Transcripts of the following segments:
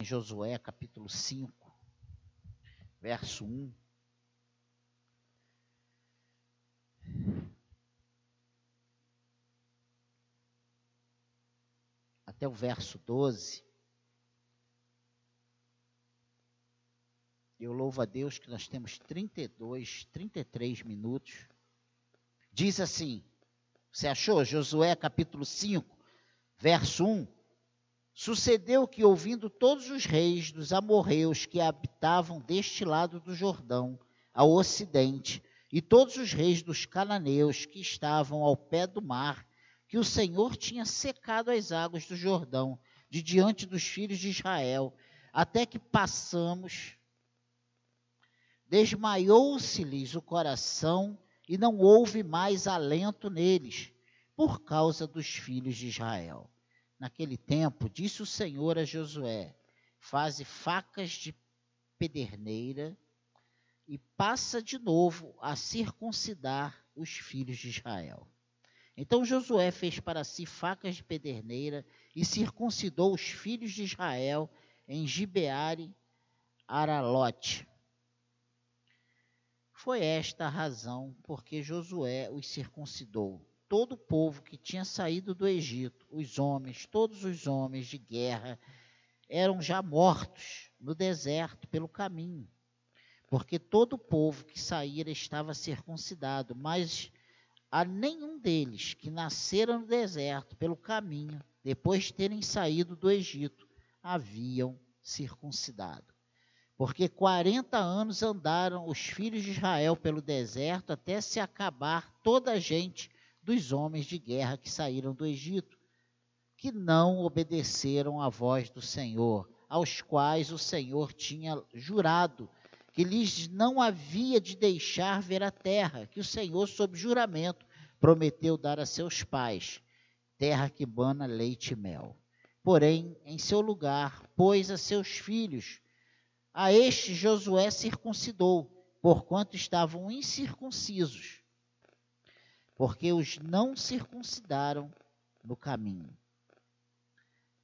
em Josué capítulo 5, verso 1. Até o verso 12. Eu louvo a Deus que nós temos 32, 33 minutos. Diz assim: Você achou? Josué capítulo 5, verso 1. Sucedeu que, ouvindo todos os reis dos amorreus que habitavam deste lado do Jordão, ao ocidente, e todos os reis dos cananeus que estavam ao pé do mar, que o Senhor tinha secado as águas do Jordão de diante dos filhos de Israel, até que passamos, desmaiou-se-lhes o coração e não houve mais alento neles, por causa dos filhos de Israel. Naquele tempo, disse o Senhor a Josué: Faze facas de pederneira e passa de novo a circuncidar os filhos de Israel. Então Josué fez para si facas de pederneira e circuncidou os filhos de Israel em Gibeare Aralote. Foi esta a razão porque Josué os circuncidou todo o povo que tinha saído do Egito, os homens, todos os homens de guerra, eram já mortos no deserto pelo caminho, porque todo o povo que saíra estava circuncidado, mas a nenhum deles que nasceram no deserto pelo caminho, depois de terem saído do Egito, haviam circuncidado. Porque quarenta anos andaram os filhos de Israel pelo deserto até se acabar toda a gente dos homens de guerra que saíram do Egito, que não obedeceram à voz do Senhor, aos quais o Senhor tinha jurado que lhes não havia de deixar ver a terra, que o Senhor, sob juramento, prometeu dar a seus pais, terra que bana leite e mel. Porém, em seu lugar, pôs a seus filhos. A este Josué circuncidou, porquanto estavam incircuncisos porque os não circuncidaram no caminho.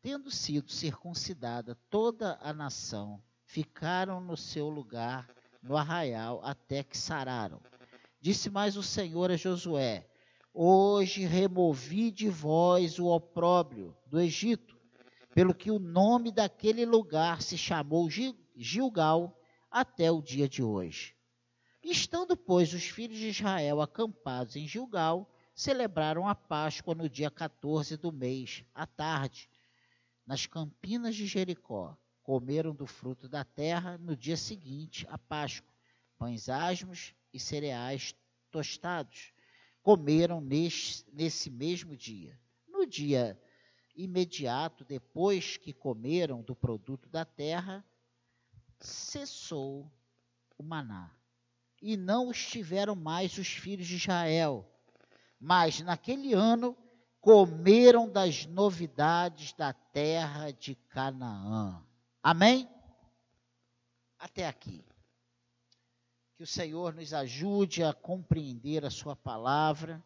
Tendo sido circuncidada toda a nação, ficaram no seu lugar no arraial até que sararam. Disse mais o Senhor a Josué: Hoje removi de vós o opróbrio do Egito, pelo que o nome daquele lugar se chamou Gilgal até o dia de hoje. Estando, pois, os filhos de Israel acampados em Gilgal, celebraram a Páscoa no dia 14 do mês, à tarde, nas campinas de Jericó. Comeram do fruto da terra no dia seguinte, a Páscoa, pães asmos e cereais tostados. Comeram nesse, nesse mesmo dia. No dia imediato depois que comeram do produto da terra, cessou o maná e não estiveram mais os filhos de Israel. Mas naquele ano comeram das novidades da terra de Canaã. Amém? Até aqui. Que o Senhor nos ajude a compreender a Sua palavra.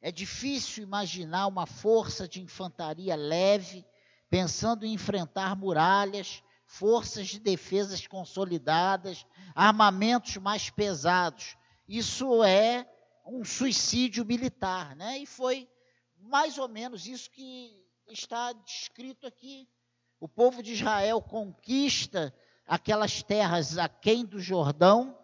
É difícil imaginar uma força de infantaria leve pensando em enfrentar muralhas forças de defesas consolidadas, armamentos mais pesados. Isso é um suicídio militar, né? E foi mais ou menos isso que está descrito aqui. O povo de Israel conquista aquelas terras aquém do Jordão,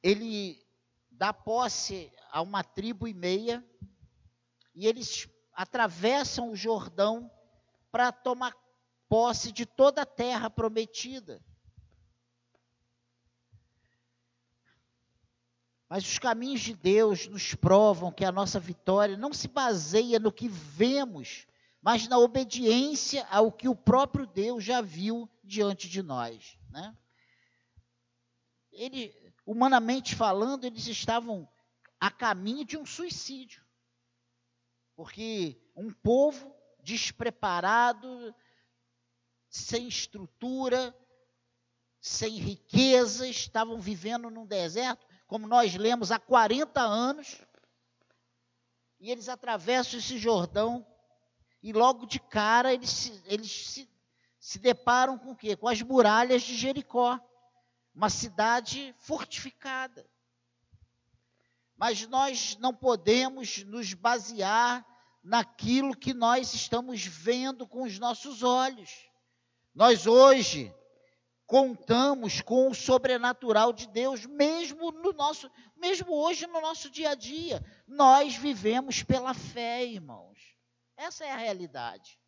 ele dá posse a uma tribo e meia, e eles atravessam o Jordão para tomar posse de toda a terra prometida. Mas os caminhos de Deus nos provam que a nossa vitória não se baseia no que vemos, mas na obediência ao que o próprio Deus já viu diante de nós. Né? Ele, humanamente falando, eles estavam a caminho de um suicídio. Porque um povo despreparado, sem estrutura, sem riqueza, estavam vivendo num deserto, como nós lemos há 40 anos. E eles atravessam esse Jordão e logo de cara eles, se, eles se, se deparam com o quê? Com as muralhas de Jericó, uma cidade fortificada. Mas nós não podemos nos basear naquilo que nós estamos vendo com os nossos olhos. Nós hoje contamos com o sobrenatural de Deus, mesmo no nosso, mesmo hoje no nosso dia a dia. Nós vivemos pela fé, irmãos. Essa é a realidade.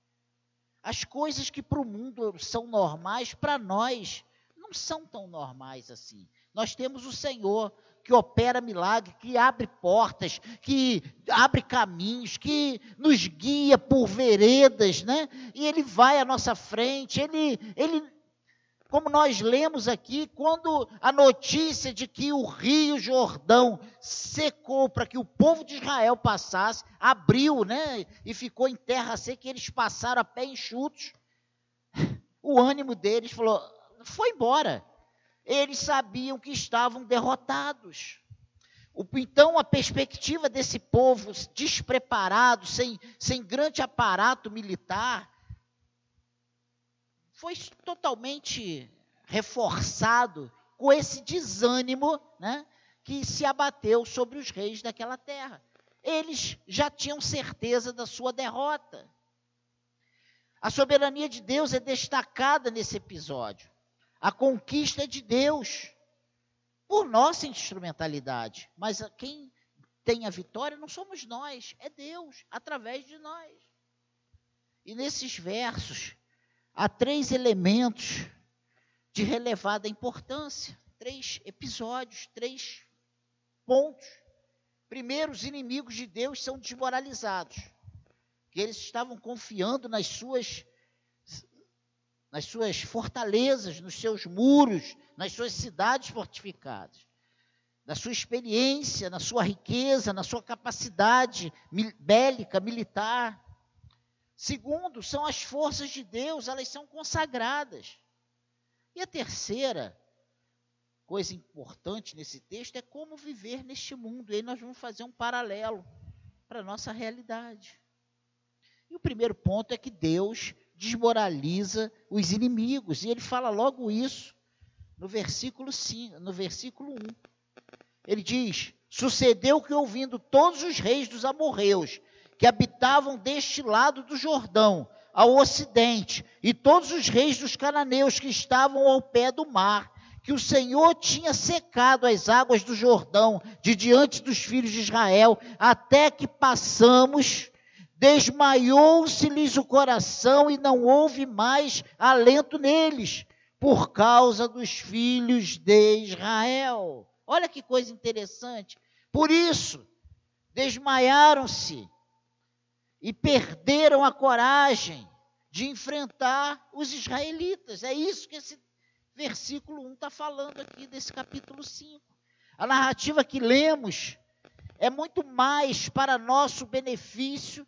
As coisas que para o mundo são normais, para nós não são tão normais assim. Nós temos o Senhor que opera milagre, que abre portas, que abre caminhos, que nos guia por veredas, né? E ele vai à nossa frente, ele, ele como nós lemos aqui, quando a notícia de que o Rio Jordão secou para que o povo de Israel passasse, abriu, né? E ficou em terra seca, e eles passaram a pé enxutos. O ânimo deles falou: foi embora. Eles sabiam que estavam derrotados. Então, a perspectiva desse povo despreparado, sem, sem grande aparato militar, foi totalmente reforçado com esse desânimo né, que se abateu sobre os reis daquela terra. Eles já tinham certeza da sua derrota. A soberania de Deus é destacada nesse episódio. A conquista é de Deus, por nossa instrumentalidade. Mas quem tem a vitória não somos nós, é Deus, através de nós. E nesses versos, há três elementos de relevada importância, três episódios, três pontos. Primeiro, os inimigos de Deus são desmoralizados, que eles estavam confiando nas suas nas suas fortalezas, nos seus muros, nas suas cidades fortificadas, na sua experiência, na sua riqueza, na sua capacidade bélica, militar. Segundo, são as forças de Deus, elas são consagradas. E a terceira coisa importante nesse texto é como viver neste mundo. E aí nós vamos fazer um paralelo para a nossa realidade. E o primeiro ponto é que Deus desmoraliza os inimigos. E ele fala logo isso no versículo 5, no versículo 1. Ele diz: Sucedeu que ouvindo todos os reis dos amorreus que habitavam deste lado do Jordão, ao ocidente, e todos os reis dos cananeus que estavam ao pé do mar, que o Senhor tinha secado as águas do Jordão de diante dos filhos de Israel, até que passamos, desmaiou-se-lhes o coração e não houve mais alento neles, por causa dos filhos de Israel. Olha que coisa interessante. Por isso, desmaiaram-se e perderam a coragem de enfrentar os israelitas. É isso que esse versículo 1 está falando aqui, desse capítulo 5. A narrativa que lemos é muito mais para nosso benefício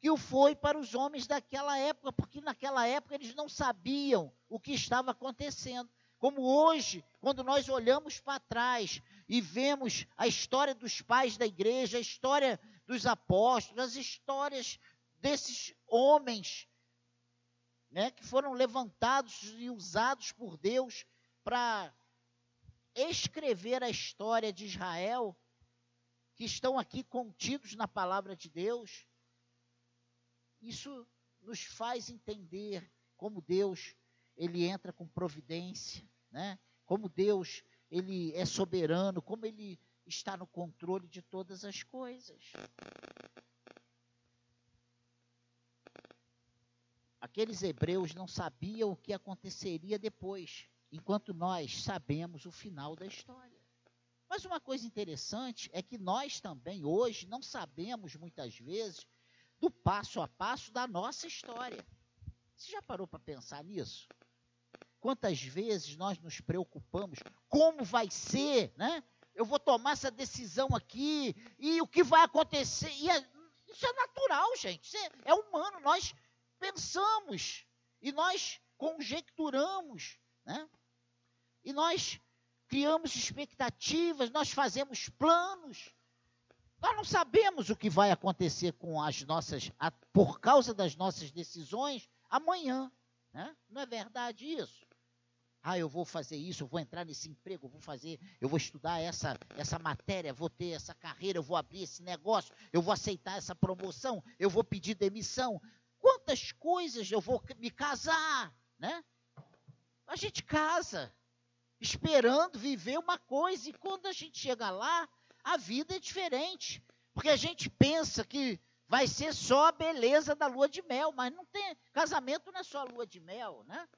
que o foi para os homens daquela época, porque naquela época eles não sabiam o que estava acontecendo. Como hoje, quando nós olhamos para trás e vemos a história dos pais da igreja, a história dos apóstolos, as histórias desses homens né, que foram levantados e usados por Deus para escrever a história de Israel, que estão aqui contidos na palavra de Deus. Isso nos faz entender como Deus ele entra com providência, né? Como Deus ele é soberano, como ele está no controle de todas as coisas. Aqueles hebreus não sabiam o que aconteceria depois, enquanto nós sabemos o final da história. Mas uma coisa interessante é que nós também hoje não sabemos muitas vezes do passo a passo da nossa história. Você já parou para pensar nisso? Quantas vezes nós nos preocupamos como vai ser, né? eu vou tomar essa decisão aqui, e o que vai acontecer. É, isso é natural, gente. É, é humano. Nós pensamos e nós conjecturamos, né? E nós criamos expectativas, nós fazemos planos. Nós não sabemos o que vai acontecer com as nossas, por causa das nossas decisões amanhã. Né? Não é verdade isso? Ah, eu vou fazer isso, eu vou entrar nesse emprego, eu vou fazer, eu vou estudar essa, essa matéria, vou ter essa carreira, eu vou abrir esse negócio, eu vou aceitar essa promoção, eu vou pedir demissão. Quantas coisas eu vou me casar, né? A gente casa, esperando viver uma coisa, e quando a gente chega lá, a vida é diferente. Porque a gente pensa que vai ser só a beleza da lua de mel, mas não tem. Casamento não é só a lua de mel, né?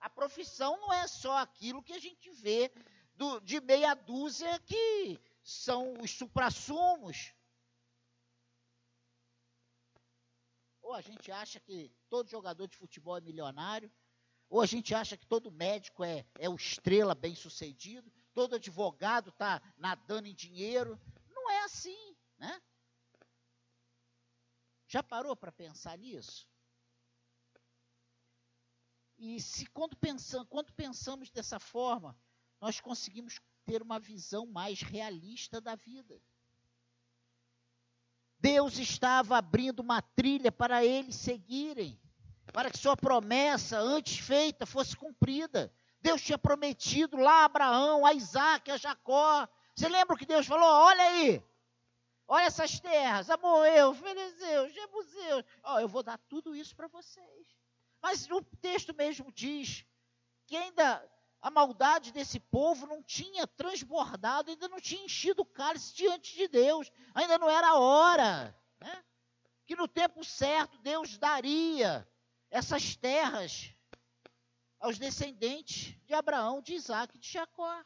A profissão não é só aquilo que a gente vê do, de meia dúzia que são os suprassumos. Ou a gente acha que todo jogador de futebol é milionário, ou a gente acha que todo médico é, é o estrela bem sucedido, todo advogado está nadando em dinheiro. Não é assim, né? Já parou para pensar nisso? E se quando pensamos, quando pensamos dessa forma, nós conseguimos ter uma visão mais realista da vida. Deus estava abrindo uma trilha para eles seguirem para que sua promessa antes feita fosse cumprida. Deus tinha prometido lá a Abraão, a Isaac, a Jacó. Você lembra que Deus falou? Olha aí, olha essas terras, Amoeu, Ferezeu, Jebuseu. Oh, eu vou dar tudo isso para vocês. Mas o texto mesmo diz que ainda a maldade desse povo não tinha transbordado, ainda não tinha enchido o cálice diante de Deus, ainda não era a hora. Né? Que no tempo certo Deus daria essas terras aos descendentes de Abraão, de Isaac e de Jacó.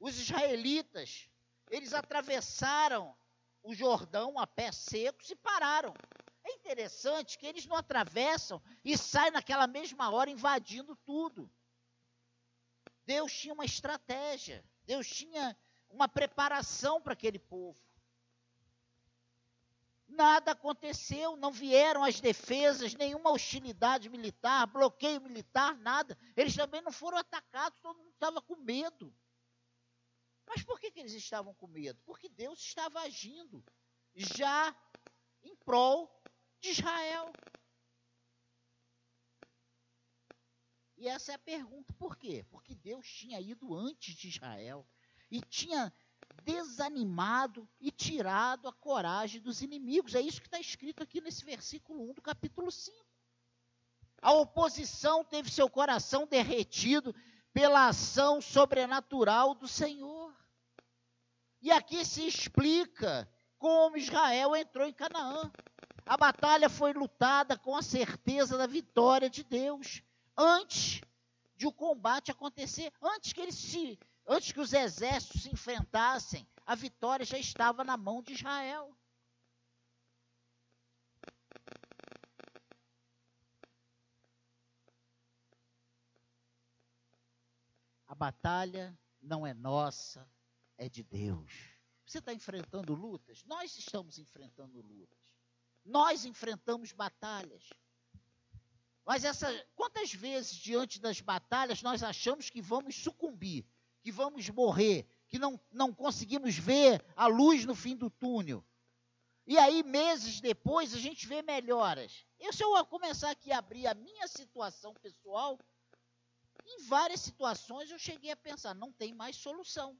Os israelitas, eles atravessaram o Jordão a pé secos e pararam. É interessante que eles não atravessam e saem naquela mesma hora invadindo tudo. Deus tinha uma estratégia, Deus tinha uma preparação para aquele povo. Nada aconteceu, não vieram as defesas, nenhuma hostilidade militar, bloqueio militar, nada. Eles também não foram atacados, todo mundo estava com medo. Mas por que, que eles estavam com medo? Porque Deus estava agindo já em prol de Israel. E essa é a pergunta: por quê? Porque Deus tinha ido antes de Israel e tinha desanimado e tirado a coragem dos inimigos. É isso que está escrito aqui nesse versículo 1 do capítulo 5. A oposição teve seu coração derretido pela ação sobrenatural do Senhor. E aqui se explica como Israel entrou em Canaã. A batalha foi lutada com a certeza da vitória de Deus antes de o combate acontecer, antes que eles se Antes que os exércitos se enfrentassem, a vitória já estava na mão de Israel. A batalha não é nossa, é de Deus. Você está enfrentando lutas? Nós estamos enfrentando lutas. Nós enfrentamos batalhas. Mas essa, quantas vezes diante das batalhas nós achamos que vamos sucumbir? Que vamos morrer, que não, não conseguimos ver a luz no fim do túnel. E aí, meses depois, a gente vê melhoras. Eu, se eu começar aqui a abrir a minha situação pessoal, em várias situações eu cheguei a pensar, não tem mais solução.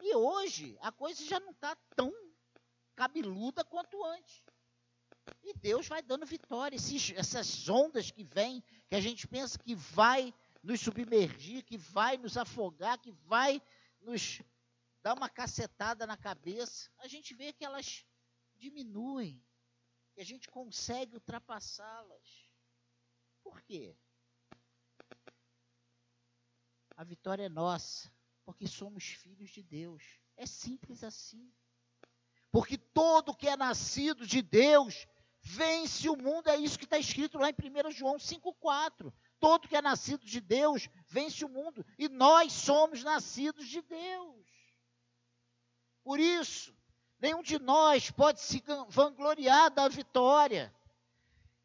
E hoje a coisa já não está tão cabeluda quanto antes. E Deus vai dando vitória. Esses, essas ondas que vêm, que a gente pensa que vai nos submergir, que vai nos afogar, que vai nos dar uma cacetada na cabeça, a gente vê que elas diminuem, que a gente consegue ultrapassá-las. Por quê? A vitória é nossa, porque somos filhos de Deus. É simples assim. Porque todo que é nascido de Deus vence o mundo, é isso que está escrito lá em 1 João 5,4. Todo que é nascido de Deus vence o mundo. E nós somos nascidos de Deus. Por isso, nenhum de nós pode se vangloriar da vitória.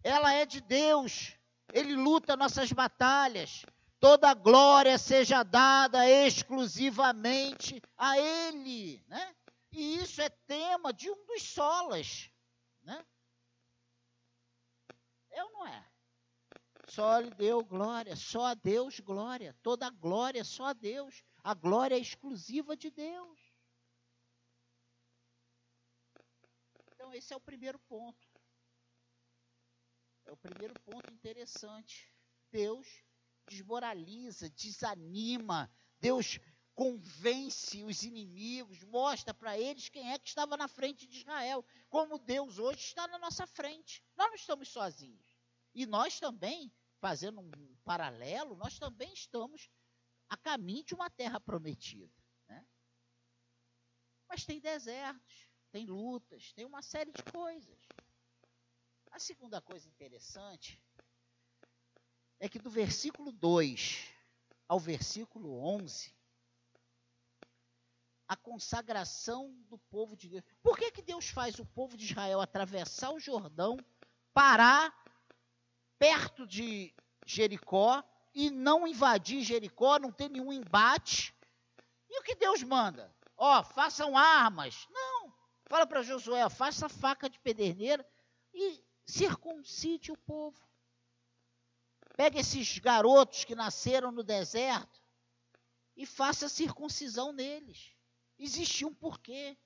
Ela é de Deus. Ele luta nossas batalhas. Toda glória seja dada exclusivamente a Ele. Né? E isso é tema de um dos solas, né? É ou não é? Só lhe deu glória, só a Deus glória, toda a glória só a Deus. A glória é exclusiva de Deus. Então esse é o primeiro ponto. É o primeiro ponto interessante. Deus desmoraliza, desanima, Deus convence os inimigos, mostra para eles quem é que estava na frente de Israel, como Deus hoje está na nossa frente. Nós não estamos sozinhos. E nós também, fazendo um paralelo, nós também estamos a caminho de uma terra prometida. Né? Mas tem desertos, tem lutas, tem uma série de coisas. A segunda coisa interessante é que do versículo 2 ao versículo 11, a consagração do povo de Deus. Por que, que Deus faz o povo de Israel atravessar o Jordão, parar perto de Jericó e não invadir Jericó, não ter nenhum embate? E o que Deus manda? Ó, oh, façam armas. Não. Fala para Josué, faça faca de pederneira e circuncide o povo. Pega esses garotos que nasceram no deserto e faça circuncisão neles. Existe um porquê.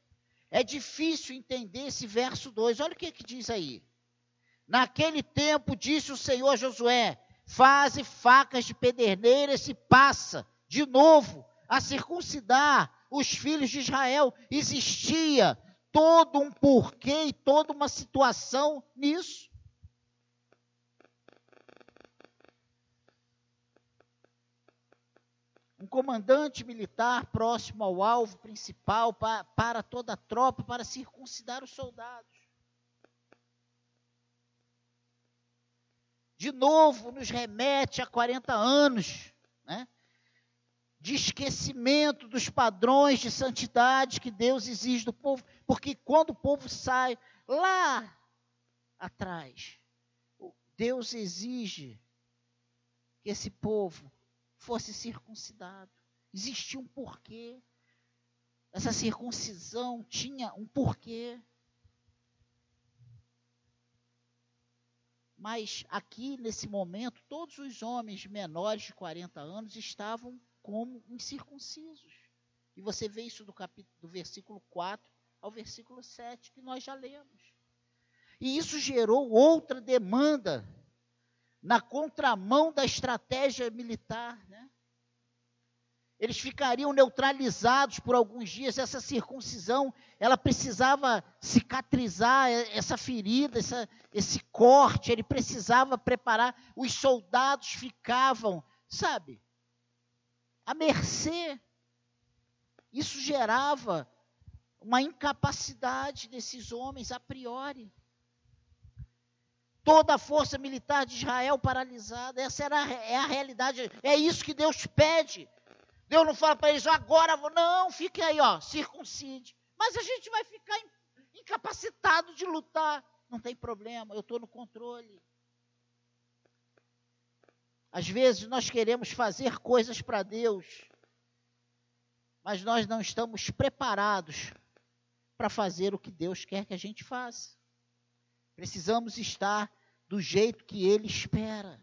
É difícil entender esse verso 2. Olha o que, que diz aí. Naquele tempo disse o Senhor a Josué: Faze facas de pederneiras e passa de novo a circuncidar os filhos de Israel. Existia todo um porquê e toda uma situação nisso. um comandante militar próximo ao alvo principal para, para toda a tropa para circuncidar os soldados. De novo, nos remete a 40 anos né, de esquecimento dos padrões de santidade que Deus exige do povo, porque quando o povo sai lá atrás, Deus exige que esse povo fosse circuncidado. Existia um porquê. Essa circuncisão tinha um porquê. Mas aqui, nesse momento, todos os homens menores de 40 anos estavam como incircuncisos. E você vê isso do, capítulo, do versículo 4 ao versículo 7, que nós já lemos. E isso gerou outra demanda na contramão da estratégia militar. Né? Eles ficariam neutralizados por alguns dias. Essa circuncisão, ela precisava cicatrizar essa ferida, essa, esse corte, ele precisava preparar. Os soldados ficavam, sabe, à mercê. Isso gerava uma incapacidade desses homens a priori toda a força militar de Israel paralisada. Essa era é a realidade. É isso que Deus pede. Deus não fala para eles, agora, não, fique aí, ó, circuncide. Mas a gente vai ficar incapacitado de lutar. Não tem problema, eu estou no controle. Às vezes nós queremos fazer coisas para Deus, mas nós não estamos preparados para fazer o que Deus quer que a gente faça. Precisamos estar do jeito que ele espera.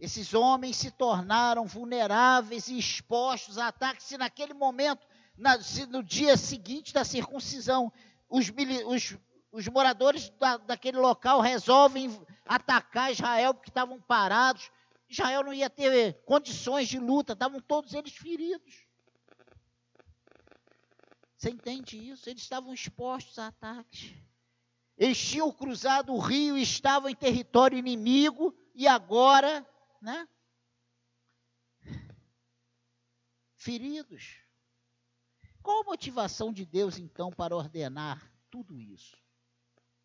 Esses homens se tornaram vulneráveis e expostos a ataques. Se naquele momento, na, se no dia seguinte da circuncisão, os, os, os moradores da, daquele local resolvem atacar Israel porque estavam parados, Israel não ia ter condições de luta, estavam todos eles feridos. Você entende isso? Eles estavam expostos a ataques. Eles tinham cruzado o rio estavam em território inimigo e agora, né? Feridos. Qual a motivação de Deus então para ordenar tudo isso?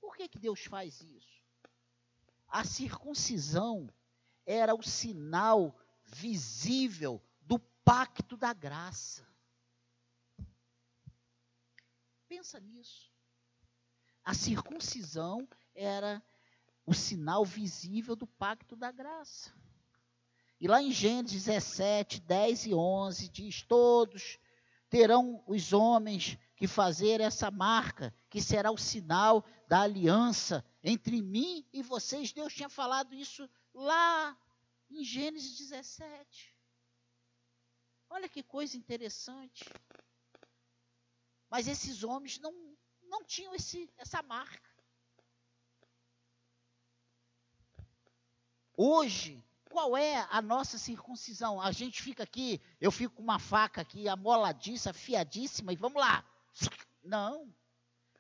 Por que, que Deus faz isso? A circuncisão era o sinal visível do pacto da graça. Pensa nisso. A circuncisão era o sinal visível do pacto da graça. E lá em Gênesis 17, 10 e 11, diz: Todos terão os homens que fazer essa marca, que será o sinal da aliança entre mim e vocês. Deus tinha falado isso lá em Gênesis 17. Olha que coisa interessante. Mas esses homens não, não tinham esse, essa marca. Hoje, qual é a nossa circuncisão? A gente fica aqui, eu fico com uma faca aqui, amoladiça, afiadíssima, e vamos lá. Não.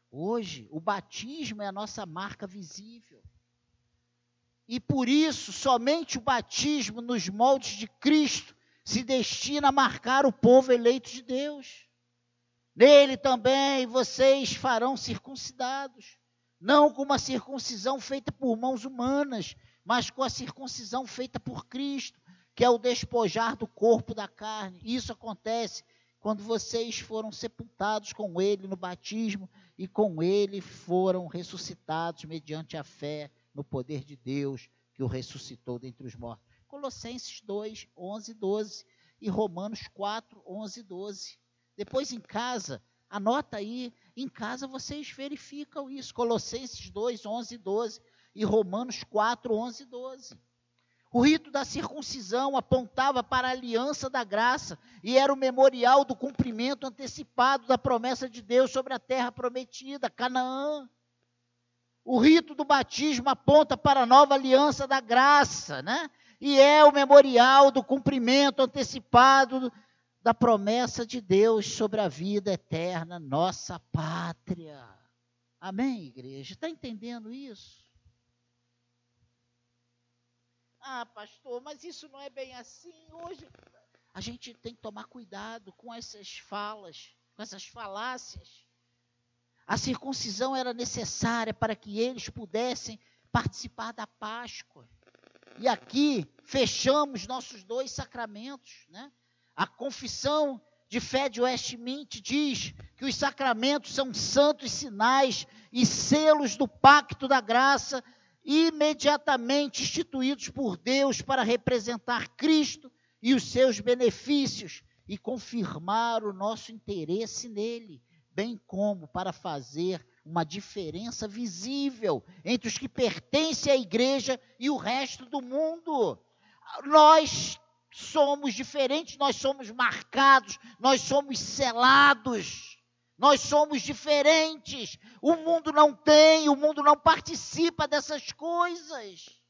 Hoje, o batismo é a nossa marca visível. E por isso, somente o batismo nos moldes de Cristo se destina a marcar o povo eleito de Deus. Nele também vocês farão circuncidados, não com uma circuncisão feita por mãos humanas, mas com a circuncisão feita por Cristo, que é o despojar do corpo da carne. Isso acontece quando vocês foram sepultados com ele no batismo e com ele foram ressuscitados mediante a fé no poder de Deus que o ressuscitou dentre os mortos. Colossenses 2, 11 e 12 e Romanos 4, 11 e 12. Depois em casa, anota aí, em casa vocês verificam isso. Colossenses 2, 11 e 12 e Romanos 4, 11 e 12. O rito da circuncisão apontava para a aliança da graça e era o memorial do cumprimento antecipado da promessa de Deus sobre a terra prometida, Canaã. O rito do batismo aponta para a nova aliança da graça, né? E é o memorial do cumprimento antecipado da promessa de Deus sobre a vida eterna, nossa pátria. Amém, igreja? Está entendendo isso? Ah, pastor, mas isso não é bem assim. Hoje a gente tem que tomar cuidado com essas falas, com essas falácias. A circuncisão era necessária para que eles pudessem participar da Páscoa. E aqui fechamos nossos dois sacramentos, né? A confissão de fé de Westminster diz que os sacramentos são santos sinais e selos do pacto da graça imediatamente instituídos por Deus para representar Cristo e os seus benefícios e confirmar o nosso interesse nele bem como para fazer uma diferença visível entre os que pertencem à igreja e o resto do mundo. Nós somos diferentes, nós somos marcados, nós somos selados. Nós somos diferentes. O mundo não tem, o mundo não participa dessas coisas.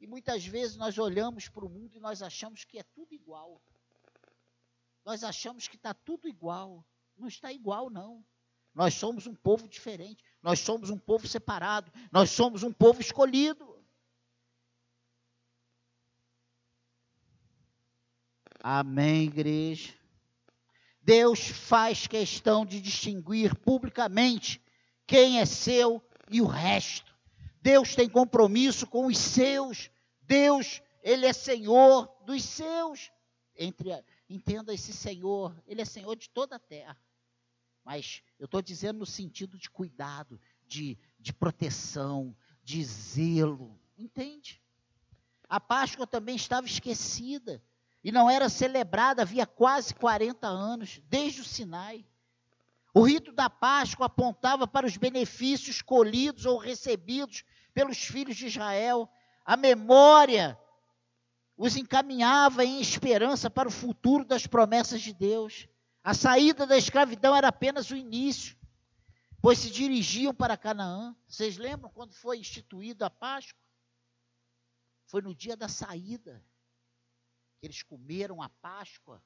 E muitas vezes nós olhamos para o mundo e nós achamos que é tudo igual. Nós achamos que está tudo igual. Não está igual, não. Nós somos um povo diferente. Nós somos um povo separado. Nós somos um povo escolhido. Amém, igreja. Deus faz questão de distinguir publicamente quem é seu e o resto. Deus tem compromisso com os seus. Deus, ele é Senhor dos seus. Entre, entenda esse Senhor, ele é Senhor de toda a terra. Mas eu estou dizendo no sentido de cuidado, de, de proteção, de zelo. Entende? A Páscoa também estava esquecida e não era celebrada havia quase 40 anos, desde o Sinai. O rito da Páscoa apontava para os benefícios colhidos ou recebidos pelos filhos de Israel. A memória os encaminhava em esperança para o futuro das promessas de Deus. A saída da escravidão era apenas o início, pois se dirigiam para Canaã. Vocês lembram quando foi instituída a Páscoa? Foi no dia da saída eles comeram a Páscoa.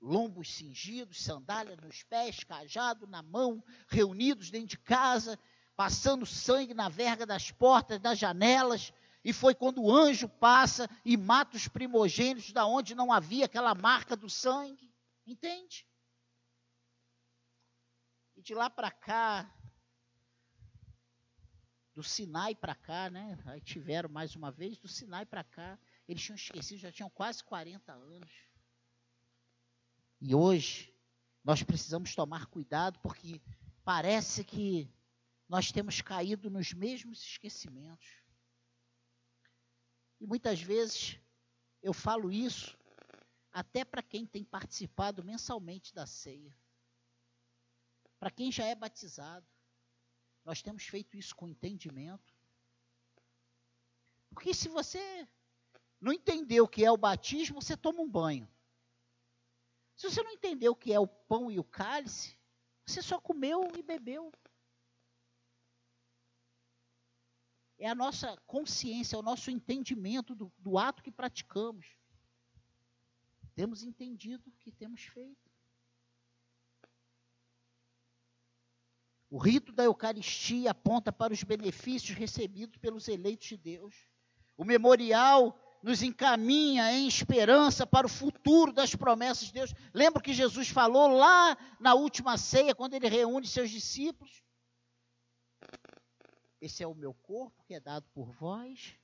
Lombos cingidos, sandália nos pés, cajado na mão, reunidos dentro de casa, passando sangue na verga das portas, das janelas, e foi quando o anjo passa e mata os primogênitos da onde não havia aquela marca do sangue. Entende? E de lá para cá, do Sinai para cá, né? Aí tiveram mais uma vez, do Sinai para cá, eles tinham esquecido, já tinham quase 40 anos. E hoje, nós precisamos tomar cuidado, porque parece que nós temos caído nos mesmos esquecimentos. E muitas vezes eu falo isso até para quem tem participado mensalmente da ceia. Para quem já é batizado. Nós temos feito isso com entendimento. Porque se você não entendeu o que é o batismo, você toma um banho. Se você não entendeu o que é o pão e o cálice, você só comeu e bebeu. É a nossa consciência, é o nosso entendimento do, do ato que praticamos. Temos entendido o que temos feito. O rito da Eucaristia aponta para os benefícios recebidos pelos eleitos de Deus. O memorial nos encaminha em esperança para o futuro das promessas de Deus. Lembra que Jesus falou lá na última ceia, quando ele reúne seus discípulos? Esse é o meu corpo que é dado por vós.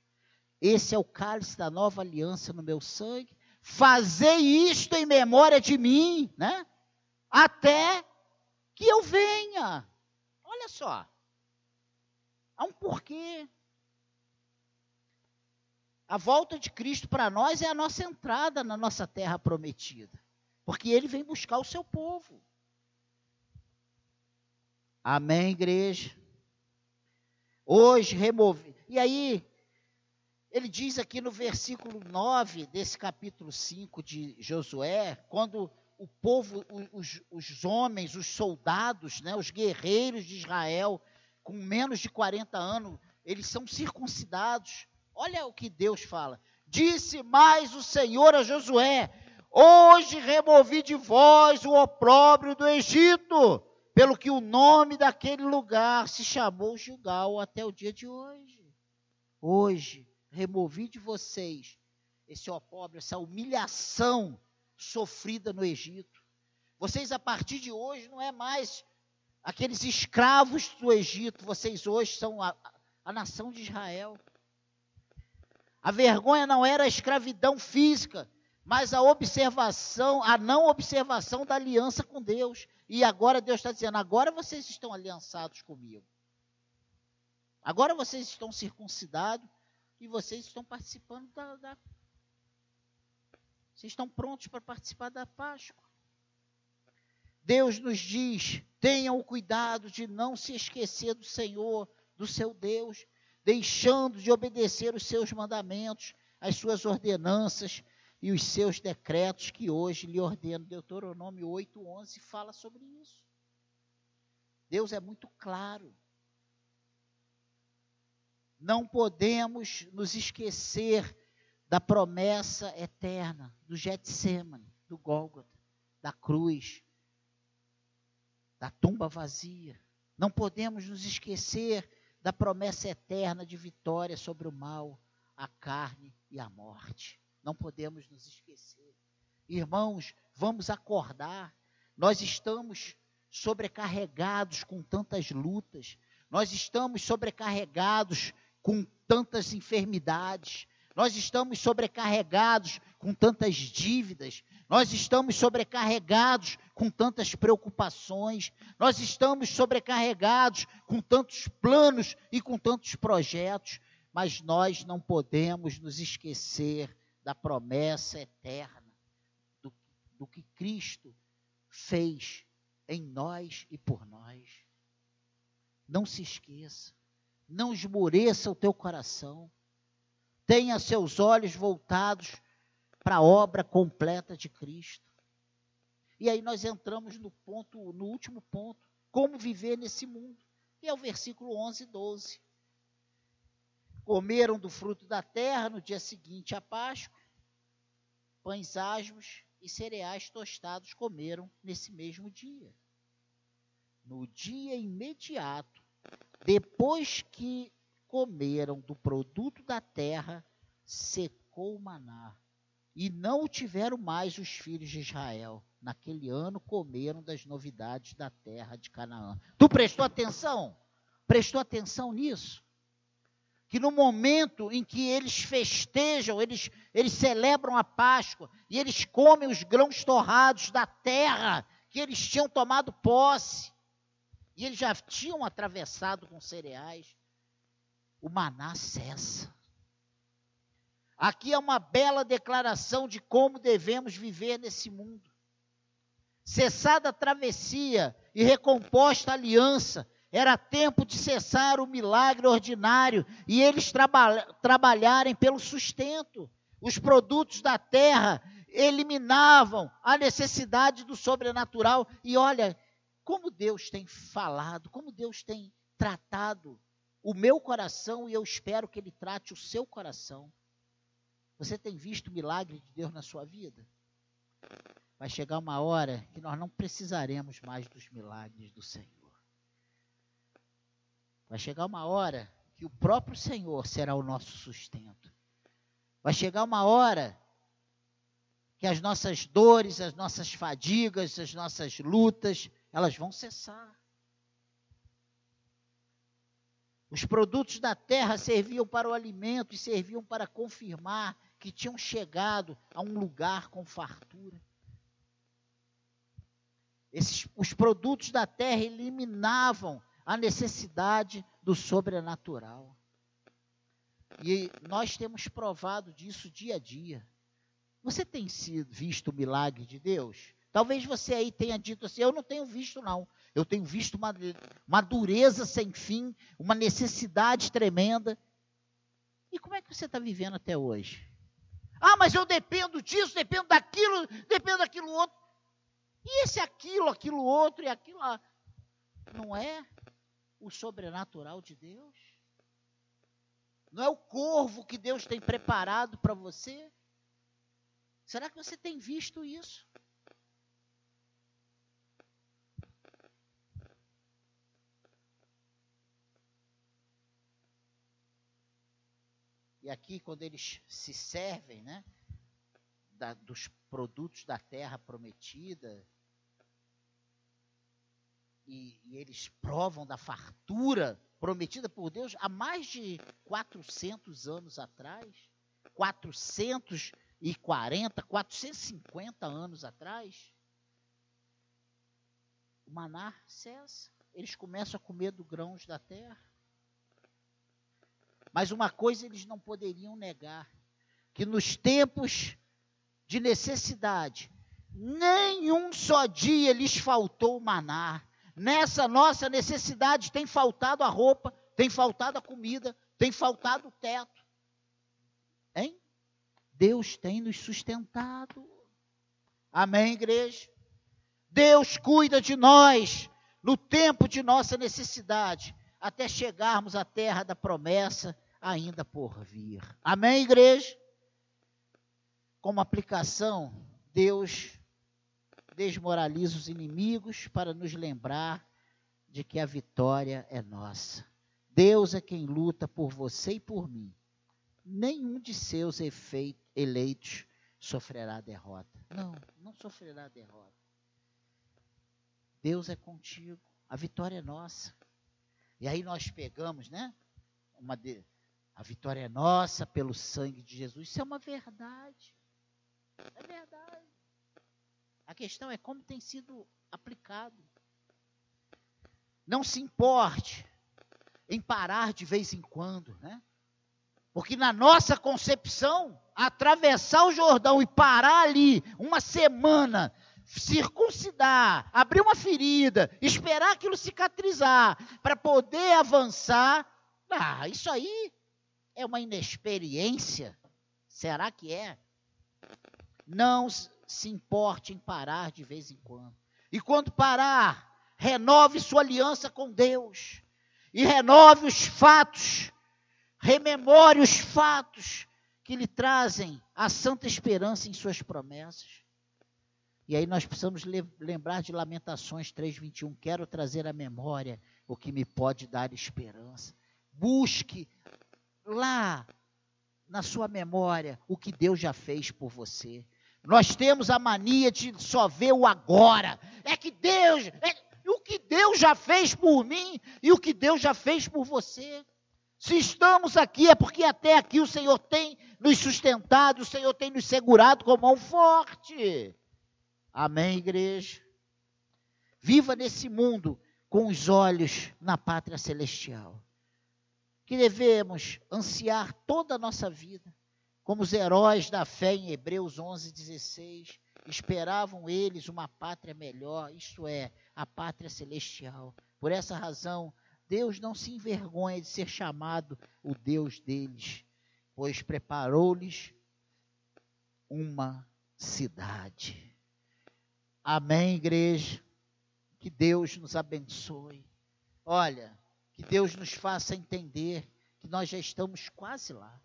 Esse é o cálice da nova aliança no meu sangue. Fazei isto em memória de mim, né? Até que eu venha. Olha só. Há um porquê. A volta de Cristo para nós é a nossa entrada na nossa terra prometida. Porque ele vem buscar o seu povo. Amém, igreja? Hoje remove. E aí, ele diz aqui no versículo 9 desse capítulo 5 de Josué, quando o povo, os, os homens, os soldados, né, os guerreiros de Israel, com menos de 40 anos, eles são circuncidados Olha o que Deus fala. Disse mais o Senhor a Josué: Hoje removi de vós o opróbrio do Egito, pelo que o nome daquele lugar se chamou Gilgal até o dia de hoje. Hoje removi de vocês esse opróbrio, essa humilhação sofrida no Egito. Vocês a partir de hoje não é mais aqueles escravos do Egito, vocês hoje são a, a nação de Israel. A vergonha não era a escravidão física, mas a observação, a não observação da aliança com Deus. E agora Deus está dizendo: agora vocês estão aliançados comigo. Agora vocês estão circuncidados e vocês estão participando da, da vocês estão prontos para participar da Páscoa. Deus nos diz: tenham o cuidado de não se esquecer do Senhor, do seu Deus, deixando de obedecer os seus mandamentos, as suas ordenanças e os seus decretos que hoje lhe ordeno. Deuteronômio 8:11 fala sobre isso. Deus é muito claro. Não podemos nos esquecer da promessa eterna do Getsemane, do Gólgota, da cruz, da tumba vazia. Não podemos nos esquecer da promessa eterna de vitória sobre o mal, a carne e a morte. Não podemos nos esquecer. Irmãos, vamos acordar. Nós estamos sobrecarregados com tantas lutas, nós estamos sobrecarregados com tantas enfermidades, nós estamos sobrecarregados com tantas dívidas, nós estamos sobrecarregados com tantas preocupações, nós estamos sobrecarregados com tantos planos e com tantos projetos, mas nós não podemos nos esquecer da promessa eterna, do, do que Cristo fez em nós e por nós. Não se esqueça, não esmoreça o teu coração tenha seus olhos voltados para a obra completa de Cristo. E aí nós entramos no ponto, no último ponto, como viver nesse mundo. E é o versículo 11 e 12. Comeram do fruto da terra no dia seguinte à Páscoa, pães asmos e cereais tostados comeram nesse mesmo dia. No dia imediato, depois que comeram do produto da terra, secou o maná. E não o tiveram mais os filhos de Israel. Naquele ano comeram das novidades da terra de Canaã. Tu prestou atenção? Prestou atenção nisso? Que no momento em que eles festejam, eles, eles celebram a Páscoa e eles comem os grãos torrados da terra que eles tinham tomado posse, e eles já tinham atravessado com cereais, o maná cessa. Aqui é uma bela declaração de como devemos viver nesse mundo. Cessada a travessia e recomposta a aliança, era tempo de cessar o milagre ordinário e eles traba trabalharem pelo sustento. Os produtos da terra eliminavam a necessidade do sobrenatural. E olha, como Deus tem falado, como Deus tem tratado o meu coração e eu espero que Ele trate o seu coração. Você tem visto o milagre de Deus na sua vida? Vai chegar uma hora que nós não precisaremos mais dos milagres do Senhor. Vai chegar uma hora que o próprio Senhor será o nosso sustento. Vai chegar uma hora que as nossas dores, as nossas fadigas, as nossas lutas, elas vão cessar. Os produtos da terra serviam para o alimento e serviam para confirmar que tinham chegado a um lugar com fartura. Esses, os produtos da terra eliminavam a necessidade do sobrenatural. E nós temos provado disso dia a dia. Você tem sido visto o milagre de Deus? Talvez você aí tenha dito assim: eu não tenho visto, não. Eu tenho visto uma, uma dureza sem fim, uma necessidade tremenda. E como é que você está vivendo até hoje? Ah, mas eu dependo disso, dependo daquilo, dependo daquilo outro. E esse aquilo, aquilo outro e aquilo lá. Não é o sobrenatural de Deus? Não é o corvo que Deus tem preparado para você? Será que você tem visto isso? E aqui, quando eles se servem, né, da, dos produtos da terra prometida, e, e, eles provam da fartura prometida por Deus há mais de 400 anos atrás, 440, 450 anos atrás, o maná cessa. Eles começam a comer do grãos da terra. Mas uma coisa eles não poderiam negar: que nos tempos de necessidade, nenhum só dia lhes faltou maná. Nessa nossa necessidade tem faltado a roupa, tem faltado a comida, tem faltado o teto. Hein? Deus tem nos sustentado. Amém, igreja? Deus cuida de nós no tempo de nossa necessidade até chegarmos à terra da promessa ainda por vir. Amém, igreja? Como aplicação, Deus desmoraliza os inimigos para nos lembrar de que a vitória é nossa. Deus é quem luta por você e por mim. Nenhum de seus eleitos sofrerá derrota. Não, não sofrerá derrota. Deus é contigo. A vitória é nossa. E aí nós pegamos, né? Uma de, a vitória é nossa pelo sangue de Jesus. Isso é uma verdade. É verdade. A questão é como tem sido aplicado. Não se importe em parar de vez em quando, né? Porque na nossa concepção, atravessar o Jordão e parar ali uma semana circuncidar, abrir uma ferida, esperar aquilo cicatrizar para poder avançar, ah, isso aí é uma inexperiência. Será que é? Não se importe em parar de vez em quando. E quando parar, renove sua aliança com Deus. E renove os fatos. Rememore os fatos que lhe trazem a santa esperança em suas promessas. E aí nós precisamos lembrar de Lamentações 3:21, quero trazer à memória o que me pode dar esperança. Busque lá na sua memória o que Deus já fez por você. Nós temos a mania de só ver o agora. É que Deus, é, o que Deus já fez por mim e o que Deus já fez por você. Se estamos aqui é porque até aqui o Senhor tem nos sustentado, o Senhor tem nos segurado com mão forte. Amém, igreja? Viva nesse mundo com os olhos na pátria celestial. Que devemos ansiar toda a nossa vida como os heróis da fé em Hebreus 11, 16, esperavam eles uma pátria melhor, isto é, a pátria celestial. Por essa razão, Deus não se envergonha de ser chamado o Deus deles, pois preparou-lhes uma cidade. Amém, igreja? Que Deus nos abençoe. Olha, que Deus nos faça entender que nós já estamos quase lá.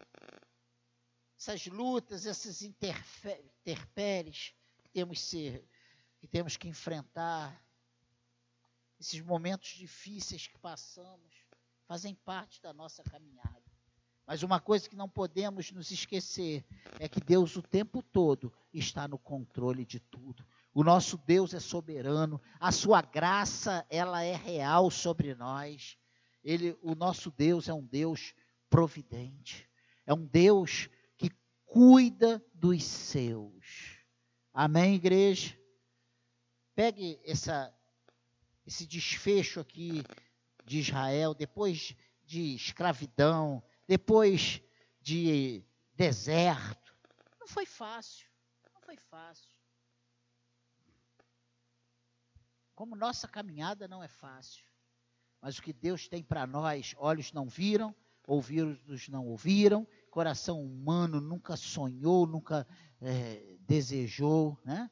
Essas lutas, esses interpéries que temos, ser, que temos que enfrentar, esses momentos difíceis que passamos, fazem parte da nossa caminhada. Mas uma coisa que não podemos nos esquecer é que Deus o tempo todo está no controle de tudo. O nosso Deus é soberano, a sua graça, ela é real sobre nós. Ele, o nosso Deus é um Deus providente. É um Deus que cuida dos seus. Amém, igreja? Pegue essa, esse desfecho aqui de Israel, depois de escravidão, depois de deserto. Não foi fácil, não foi fácil. Como nossa caminhada não é fácil, mas o que Deus tem para nós, olhos não viram, ouvidos não ouviram, coração humano nunca sonhou, nunca é, desejou, né?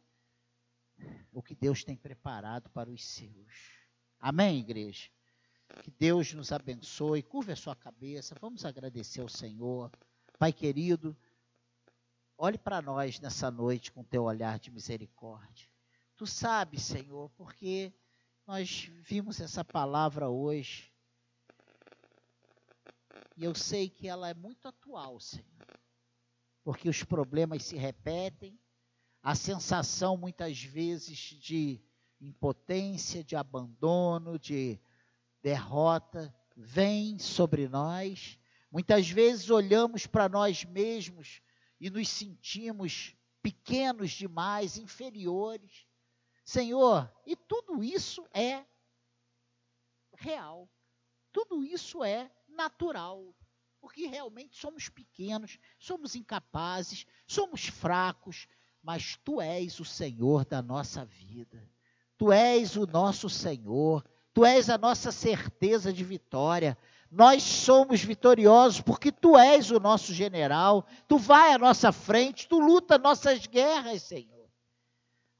O que Deus tem preparado para os seus. Amém, igreja? Que Deus nos abençoe. Curva a sua cabeça. Vamos agradecer ao Senhor. Pai querido, olhe para nós nessa noite com teu olhar de misericórdia. Tu sabes, Senhor, porque nós vimos essa palavra hoje. E eu sei que ela é muito atual, Senhor. Porque os problemas se repetem, a sensação muitas vezes de impotência, de abandono, de derrota vem sobre nós. Muitas vezes olhamos para nós mesmos e nos sentimos pequenos demais, inferiores. Senhor, e tudo isso é real. Tudo isso é natural. Porque realmente somos pequenos, somos incapazes, somos fracos, mas tu és o Senhor da nossa vida. Tu és o nosso Senhor. Tu és a nossa certeza de vitória. Nós somos vitoriosos porque tu és o nosso general. Tu vai à nossa frente, tu luta nossas guerras, Senhor.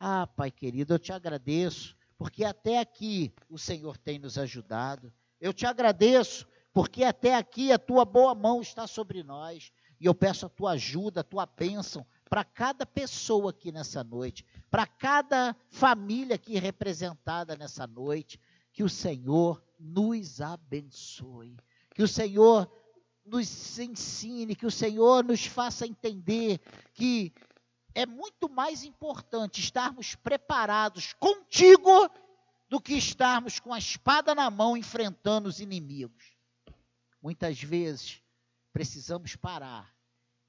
Ah, Pai querido, eu te agradeço porque até aqui o Senhor tem nos ajudado. Eu te agradeço porque até aqui a tua boa mão está sobre nós. E eu peço a tua ajuda, a tua bênção para cada pessoa aqui nessa noite, para cada família aqui representada nessa noite. Que o Senhor nos abençoe. Que o Senhor nos ensine, que o Senhor nos faça entender que é muito mais importante estarmos preparados contigo do que estarmos com a espada na mão enfrentando os inimigos. Muitas vezes precisamos parar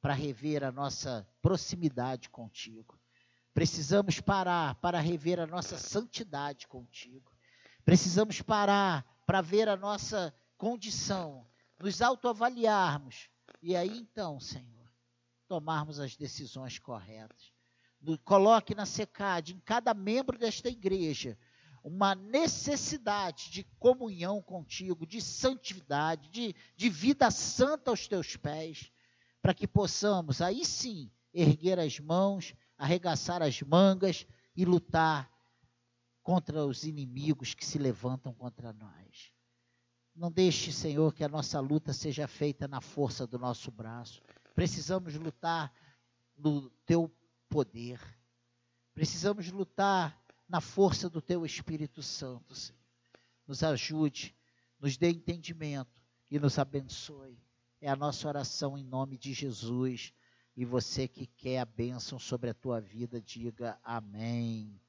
para rever a nossa proximidade contigo. Precisamos parar para rever a nossa santidade contigo. Precisamos parar para ver a nossa condição, nos autoavaliarmos e aí então, Senhor, tomarmos as decisões corretas. Coloque na secade em cada membro desta igreja uma necessidade de comunhão contigo, de santidade, de, de vida santa aos teus pés, para que possamos aí sim erguer as mãos, arregaçar as mangas e lutar contra os inimigos que se levantam contra nós. Não deixe, Senhor, que a nossa luta seja feita na força do nosso braço. Precisamos lutar no teu poder. Precisamos lutar na força do teu Espírito Santo, Senhor. Nos ajude, nos dê entendimento e nos abençoe. É a nossa oração em nome de Jesus. E você que quer a bênção sobre a tua vida, diga amém.